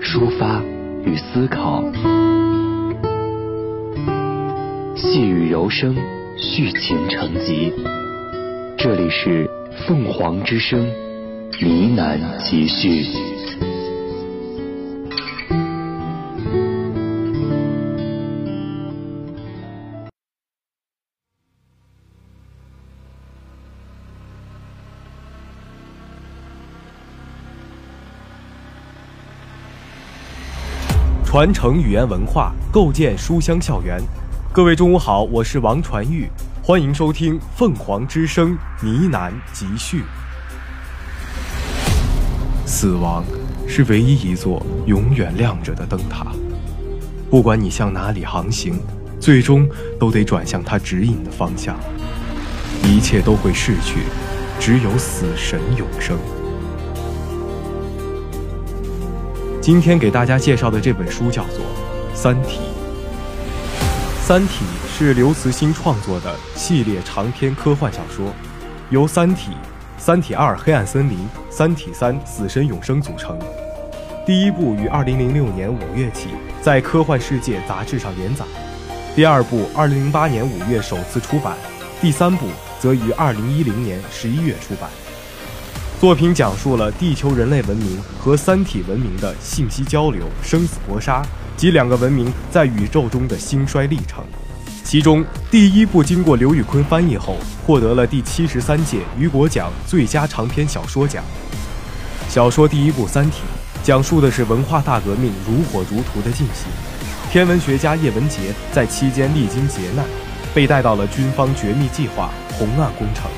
抒发与思考。细雨柔声，续情成集。这里是凤凰之声呢喃集序。传承语言文化，构建书香校园。各位中午好，我是王传玉，欢迎收听凤凰之声呢喃集序。死亡是唯一一座永远亮着的灯塔，不管你向哪里航行，最终都得转向它指引的方向。一切都会逝去，只有死神永生。今天给大家介绍的这本书叫做《三体》。《三体》是刘慈欣创作的系列长篇科幻小说，由《三体》《三体二：黑暗森林》《三体三：死神永生》组成。第一部于2006年5月起在《科幻世界》杂志上连载，第二部2008年5月首次出版，第三部则于2010年11月出版。作品讲述了地球人类文明和三体文明的信息交流、生死搏杀及两个文明在宇宙中的兴衰历程。其中，第一部经过刘宇昆翻译后，获得了第七十三届雨果奖最佳长篇小说奖。小说第一部《三体》讲述的是文化大革命如火如荼的进行，天文学家叶文洁在期间历经劫难，被带到了军方绝密计划红岸工程。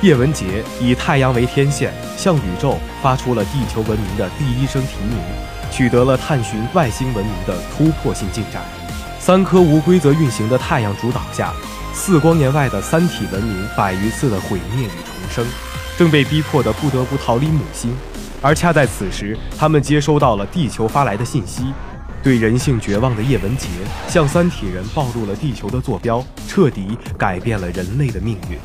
叶文洁以太阳为天线，向宇宙发出了地球文明的第一声提名，取得了探寻外星文明的突破性进展。三颗无规则运行的太阳主导下，四光年外的三体文明百余次的毁灭与重生，正被逼迫的不得不逃离母星。而恰在此时，他们接收到了地球发来的信息。对人性绝望的叶文洁向三体人暴露了地球的坐标，彻底改变了人类的命运。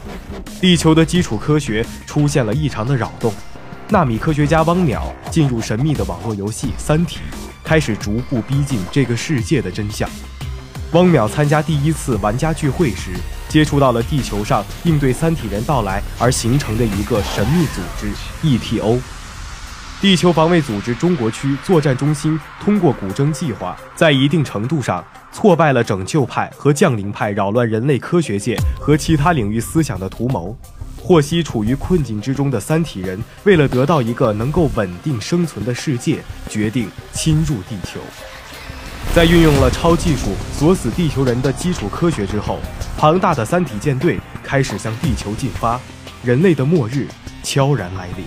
地球的基础科学出现了异常的扰动，纳米科学家汪淼进入神秘的网络游戏《三体》，开始逐步逼近这个世界的真相。汪淼参加第一次玩家聚会时，接触到了地球上应对三体人到来而形成的一个神秘组织 ETO。地球防卫组织中国区作战中心通过古筝计划，在一定程度上挫败了拯救派和降临派扰乱人类科学界和其他领域思想的图谋。获悉处于困境之中的三体人，为了得到一个能够稳定生存的世界，决定侵入地球。在运用了超技术锁死地球人的基础科学之后，庞大的三体舰队开始向地球进发，人类的末日悄然来临。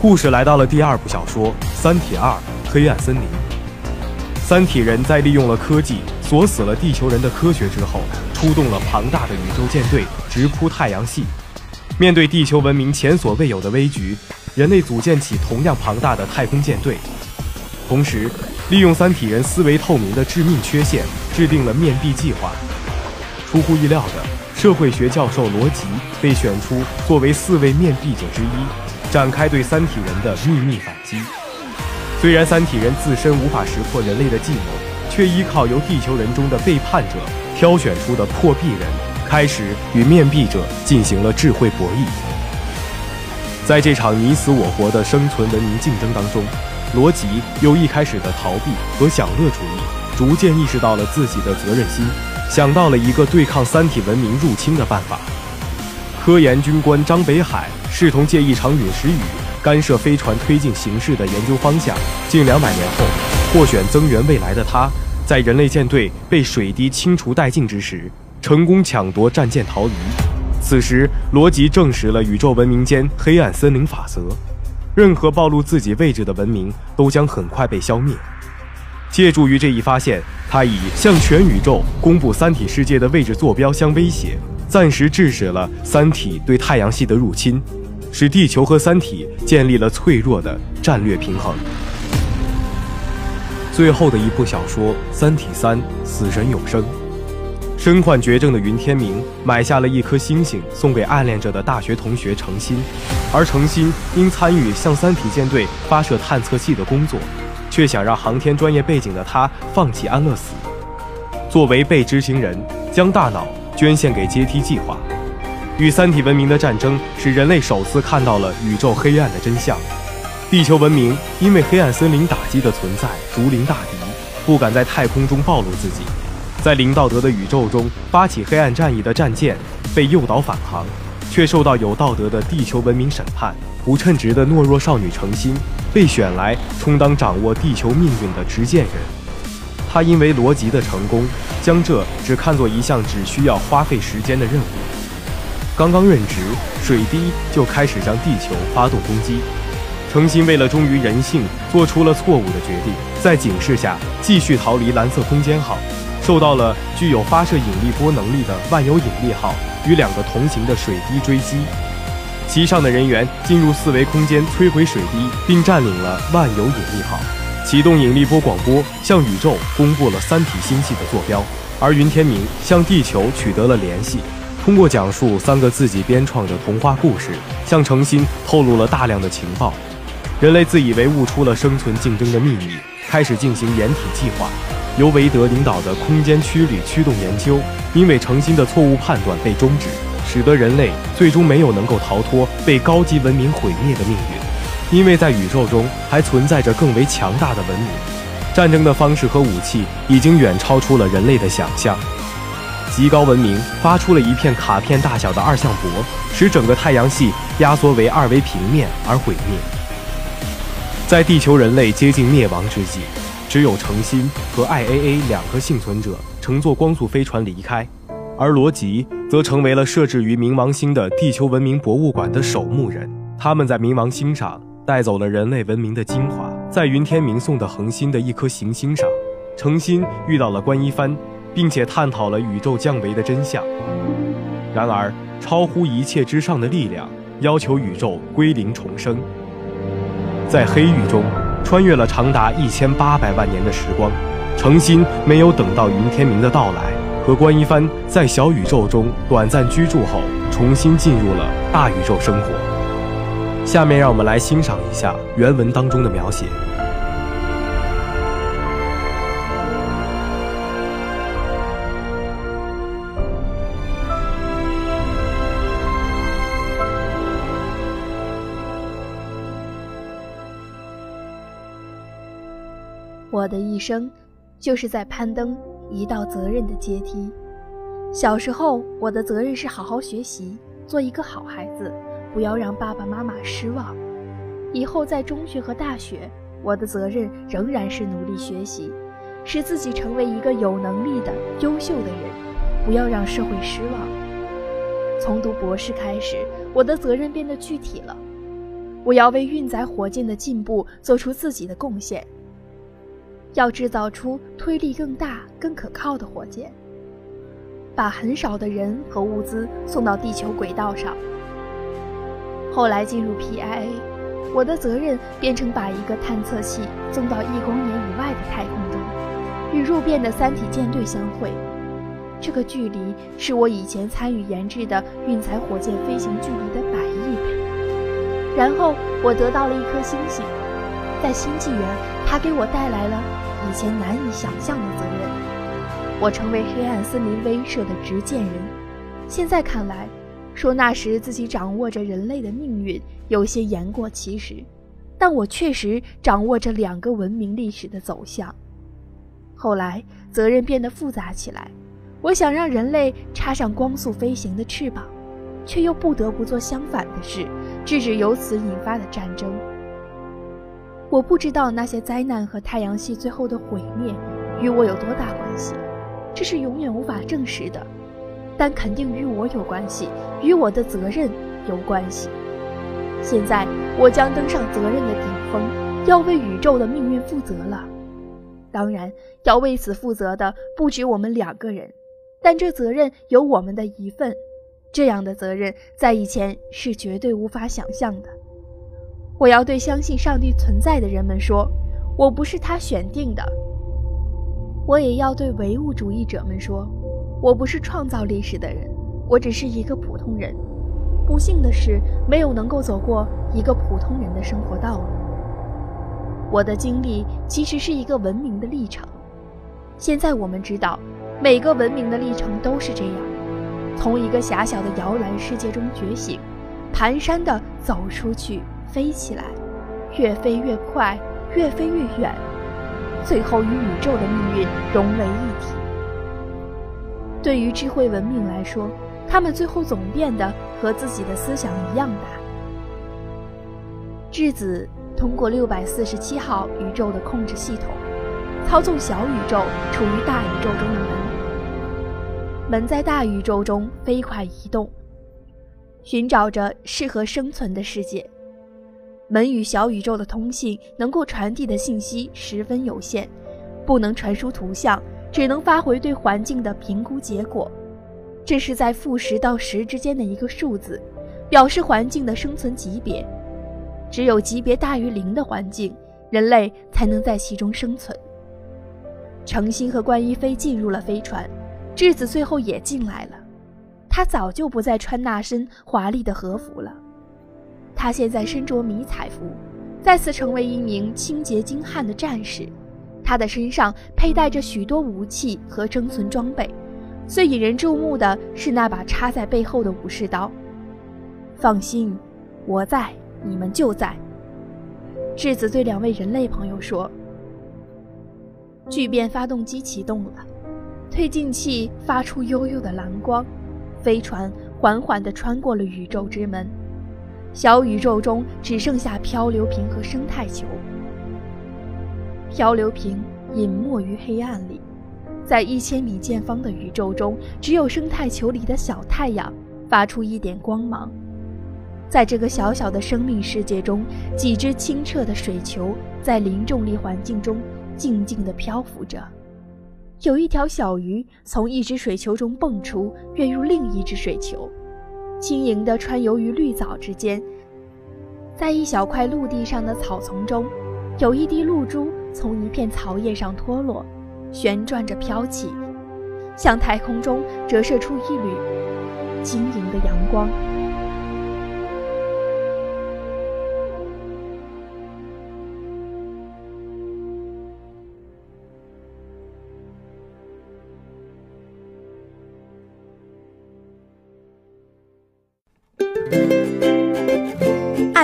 故事来到了第二部小说《三体二：黑暗森林》。三体人在利用了科技锁死了地球人的科学之后，出动了庞大的宇宙舰队，直扑太阳系。面对地球文明前所未有的危局，人类组建起同样庞大的太空舰队，同时利用三体人思维透明的致命缺陷，制定了面壁计划。出乎意料的，社会学教授罗辑被选出作为四位面壁者之一。展开对三体人的秘密反击。虽然三体人自身无法识破人类的计谋，却依靠由地球人中的背叛者挑选出的破壁人，开始与面壁者进行了智慧博弈。在这场你死我活的生存文明竞争当中，罗辑由一开始的逃避和享乐主义，逐渐意识到了自己的责任心，想到了一个对抗三体文明入侵的办法。科研军官张北海视同借一场陨石雨干涉飞船推进形势的研究方向。近两百年后，获选增援未来的他，在人类舰队被水滴清除殆尽之时，成功抢夺战舰逃离。此时，罗辑证实了宇宙文明间黑暗森林法则：任何暴露自己位置的文明都将很快被消灭。借助于这一发现，他以向全宇宙公布三体世界的位置坐标相威胁，暂时制止了三体对太阳系的入侵，使地球和三体建立了脆弱的战略平衡。最后的一部小说《三体三：死神永生》，身患绝症的云天明买下了一颗星星送给暗恋着的大学同学程心，而程心因参与向三体舰队发射探测器的工作。却想让航天专业背景的他放弃安乐死，作为被执行人，将大脑捐献给阶梯计划。与三体文明的战争使人类首次看到了宇宙黑暗的真相。地球文明因为黑暗森林打击的存在如临大敌，不敢在太空中暴露自己。在零道德的宇宙中发起黑暗战役的战舰被诱导返航，却受到有道德的地球文明审判。不称职的懦弱少女程心。被选来充当掌握地球命运的执剑人，他因为罗辑的成功，将这只看作一项只需要花费时间的任务。刚刚任职，水滴就开始向地球发动攻击。程心为了忠于人性，做出了错误的决定，在警示下继续逃离蓝色空间号，受到了具有发射引力波能力的万有引力号与两个同行的水滴追击。其上的人员进入四维空间摧毁水滴，并占领了万有引力号，启动引力波广播，向宇宙公布了三体星系的坐标。而云天明向地球取得了联系，通过讲述三个自己编创的童话故事，向诚心透露了大量的情报。人类自以为悟出了生存竞争的秘密，开始进行掩体计划。由韦德领导的空间曲率驱动研究，因为诚心的错误判断被终止。使得人类最终没有能够逃脱被高级文明毁灭的命运，因为在宇宙中还存在着更为强大的文明，战争的方式和武器已经远超出了人类的想象。极高文明发出了一片卡片大小的二向箔，使整个太阳系压缩为二维平面而毁灭。在地球人类接近灭亡之际，只有程心和 IAA 两个幸存者乘坐光速飞船离开。而罗辑则成为了设置于冥王星的地球文明博物馆的守墓人。他们在冥王星上带走了人类文明的精华。在云天明送的恒星的一颗行星上，诚心遇到了关一帆，并且探讨了宇宙降维的真相。然而，超乎一切之上的力量要求宇宙归零重生。在黑域中，穿越了长达一千八百万年的时光，诚心没有等到云天明的到来。和关一帆在小宇宙中短暂居住后，重新进入了大宇宙生活。下面让我们来欣赏一下原文当中的描写。我的一生，就是在攀登。一道责任的阶梯。小时候，我的责任是好好学习，做一个好孩子，不要让爸爸妈妈失望。以后在中学和大学，我的责任仍然是努力学习，使自己成为一个有能力的优秀的人，不要让社会失望。从读博士开始，我的责任变得具体了，我要为运载火箭的进步做出自己的贡献。要制造出推力更大、更可靠的火箭，把很少的人和物资送到地球轨道上。后来进入 PIA，我的责任变成把一个探测器送到一光年以外的太空中，与入变的三体舰队相会。这个距离是我以前参与研制的运载火箭飞行距离的百亿倍。然后我得到了一颗星星，在新纪元，它给我带来了。以前难以想象的责任，我成为黑暗森林威慑的执剑人。现在看来，说那时自己掌握着人类的命运，有些言过其实。但我确实掌握着两个文明历史的走向。后来，责任变得复杂起来。我想让人类插上光速飞行的翅膀，却又不得不做相反的事，制止由此引发的战争。我不知道那些灾难和太阳系最后的毁灭与我有多大关系，这是永远无法证实的，但肯定与我有关系，与我的责任有关系。现在我将登上责任的顶峰，要为宇宙的命运负责了。当然，要为此负责的不止我们两个人，但这责任有我们的一份。这样的责任在以前是绝对无法想象的。我要对相信上帝存在的人们说，我不是他选定的。我也要对唯物主义者们说，我不是创造历史的人，我只是一个普通人。不幸的是，没有能够走过一个普通人的生活道路。我的经历其实是一个文明的历程。现在我们知道，每个文明的历程都是这样：从一个狭小的摇篮世界中觉醒，蹒跚地走出去，飞起来，越飞越快，越飞越远，最后与宇宙的命运融为一体。对于智慧文明来说，他们最后总变得和自己的思想一样大。质子通过六百四十七号宇宙的控制系统，操纵小宇宙处于大宇宙中的门。门在大宇宙中飞快移动，寻找着适合生存的世界。门与小宇宙的通信能够传递的信息十分有限，不能传输图像，只能发回对环境的评估结果。这是在负十到十之间的一个数字，表示环境的生存级别。只有级别大于零的环境，人类才能在其中生存。程心和关一飞进入了飞船，质子最后也进来了。他早就不再穿那身华丽的和服了，他现在身着迷彩服，再次成为一名清洁精悍的战士。他的身上佩戴着许多武器和生存装备。最引人注目的是那把插在背后的武士刀。放心，我在，你们就在。质子对两位人类朋友说：“聚变发动机启动了，推进器发出悠悠的蓝光，飞船缓缓地穿过了宇宙之门。小宇宙中只剩下漂流瓶和生态球。漂流瓶隐没于黑暗里。”在一千米见方的宇宙中，只有生态球里的小太阳发出一点光芒。在这个小小的生命世界中，几只清澈的水球在零重力环境中静静地漂浮着。有一条小鱼从一只水球中蹦出，跃入另一只水球，轻盈地穿游于绿藻之间。在一小块陆地上的草丛中，有一滴露珠从一片草叶上脱落。旋转着飘起，向太空中折射出一缕晶莹的阳光。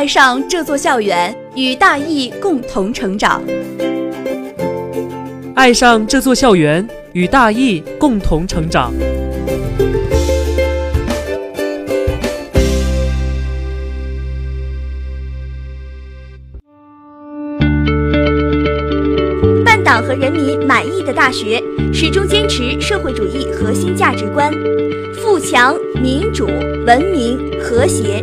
爱上这座校园，与大义共同成长。爱上这座校园，与大义共同成长。办党和人民满意的大学，始终坚持社会主义核心价值观：富强、民主、文明、和谐、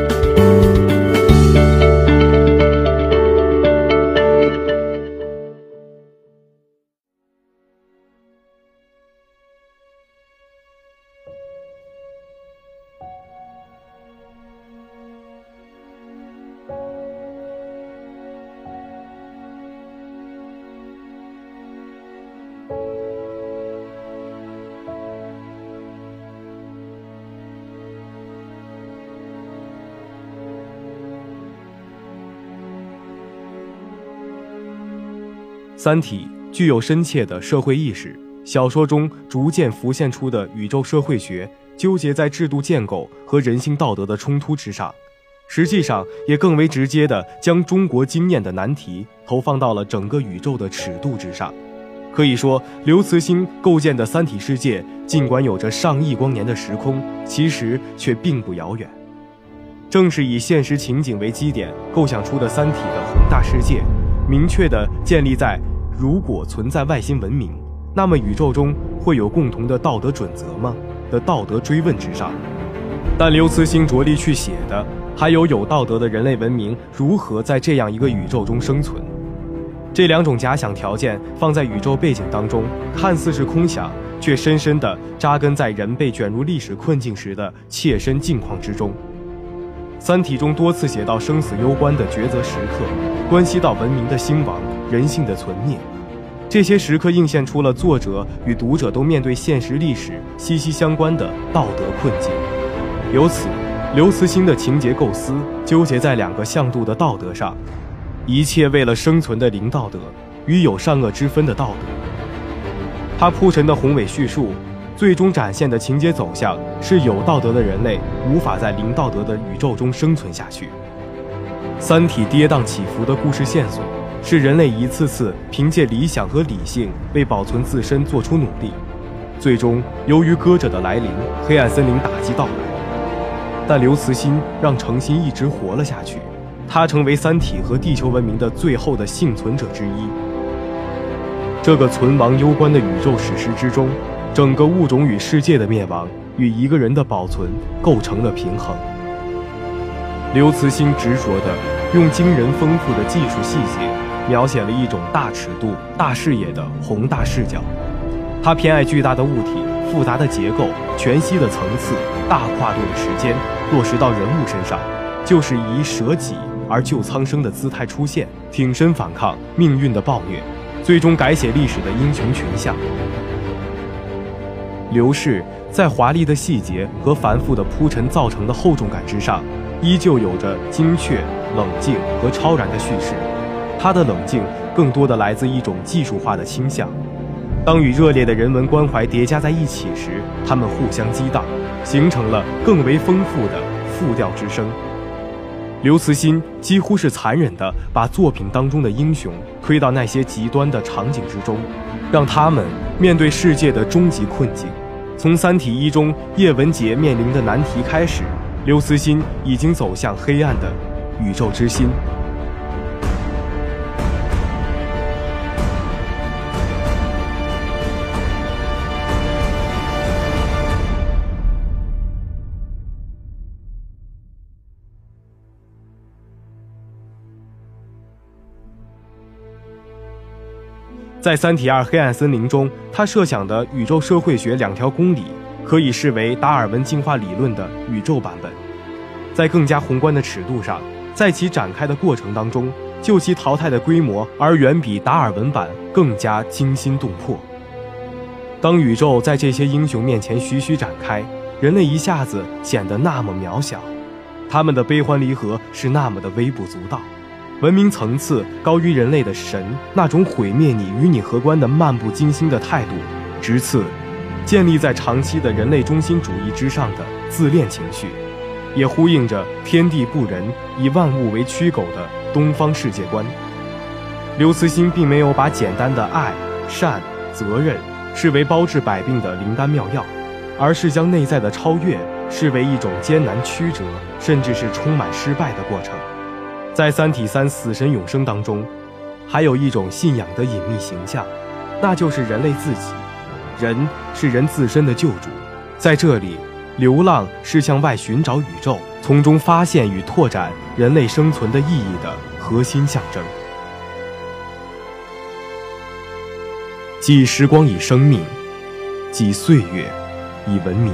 三体》具有深切的社会意识，小说中逐渐浮现出的宇宙社会学纠结在制度建构和人性道德的冲突之上，实际上也更为直接地将中国经验的难题投放到了整个宇宙的尺度之上。可以说，刘慈欣构建的三体世界，尽管有着上亿光年的时空，其实却并不遥远。正是以现实情景为基点构想出的三体的宏大世界，明确地建立在如果存在外星文明，那么宇宙中会有共同的道德准则吗？的道德追问之上。但刘慈欣着力去写的，还有有道德的人类文明如何在这样一个宇宙中生存。这两种假想条件放在宇宙背景当中，看似是空想，却深深地扎根在人被卷入历史困境时的切身境况之中。《三体》中多次写到生死攸关的抉择时刻，关系到文明的兴亡、人性的存灭。这些时刻映现出了作者与读者都面对现实历史息息相关的道德困境。由此，刘慈欣的情节构思纠结在两个向度的道德上。一切为了生存的零道德与有善恶之分的道德，他铺陈的宏伟叙述，最终展现的情节走向是有道德的人类无法在零道德的宇宙中生存下去。三体跌宕起伏的故事线索，是人类一次次凭借理想和理性为保存自身做出努力，最终由于歌者的来临，黑暗森林打击到来，但刘慈欣让程心一直活了下去。他成为三体和地球文明的最后的幸存者之一。这个存亡攸关的宇宙史诗之中，整个物种与世界的灭亡与一个人的保存构成了平衡。刘慈欣执着地用惊人丰富的技术细节，描写了一种大尺度、大视野的宏大视角。他偏爱巨大的物体、复杂的结构、全息的层次、大跨度的时间，落实到人物身上，就是以舍己。而救苍生的姿态出现，挺身反抗命运的暴虐，最终改写历史的英雄群像。刘氏在华丽的细节和繁复的铺陈造成的厚重感之上，依旧有着精确、冷静和超然的叙事。他的冷静更多的来自一种技术化的倾向。当与热烈的人文关怀叠加在一起时，他们互相激荡，形成了更为丰富的复调之声。刘慈欣几乎是残忍地把作品当中的英雄推到那些极端的场景之中，让他们面对世界的终极困境。从《三体一》中叶文洁面临的难题开始，刘慈欣已经走向黑暗的宇宙之心。在《三体二：黑暗森林》中，他设想的宇宙社会学两条公理，可以视为达尔文进化理论的宇宙版本。在更加宏观的尺度上，在其展开的过程当中，就其淘汰的规模而远比达尔文版更加惊心动魄。当宇宙在这些英雄面前徐徐展开，人类一下子显得那么渺小，他们的悲欢离合是那么的微不足道。文明层次高于人类的神，那种毁灭你与你何关的漫不经心的态度，直刺建立在长期的人类中心主义之上的自恋情绪，也呼应着天地不仁，以万物为驱狗的东方世界观。刘慈欣并没有把简单的爱、善、责任视为包治百病的灵丹妙药，而是将内在的超越视为一种艰难曲折，甚至是充满失败的过程。在《三体三：死神永生》当中，还有一种信仰的隐秘形象，那就是人类自己。人是人自身的救主，在这里，流浪是向外寻找宇宙，从中发现与拓展人类生存的意义的核心象征。即时光以生命，即岁月以文明。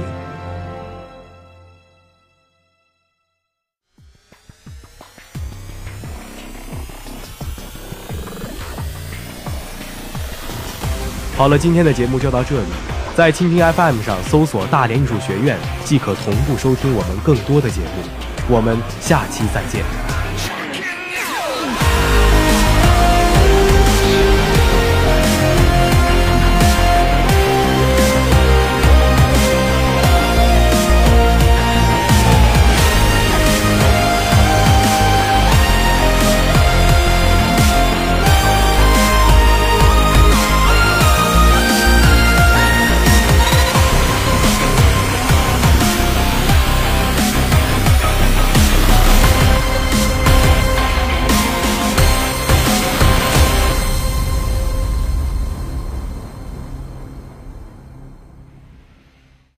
好了，今天的节目就到这里。在蜻蜓 FM 上搜索“大连艺术学院”，即可同步收听我们更多的节目。我们下期再见。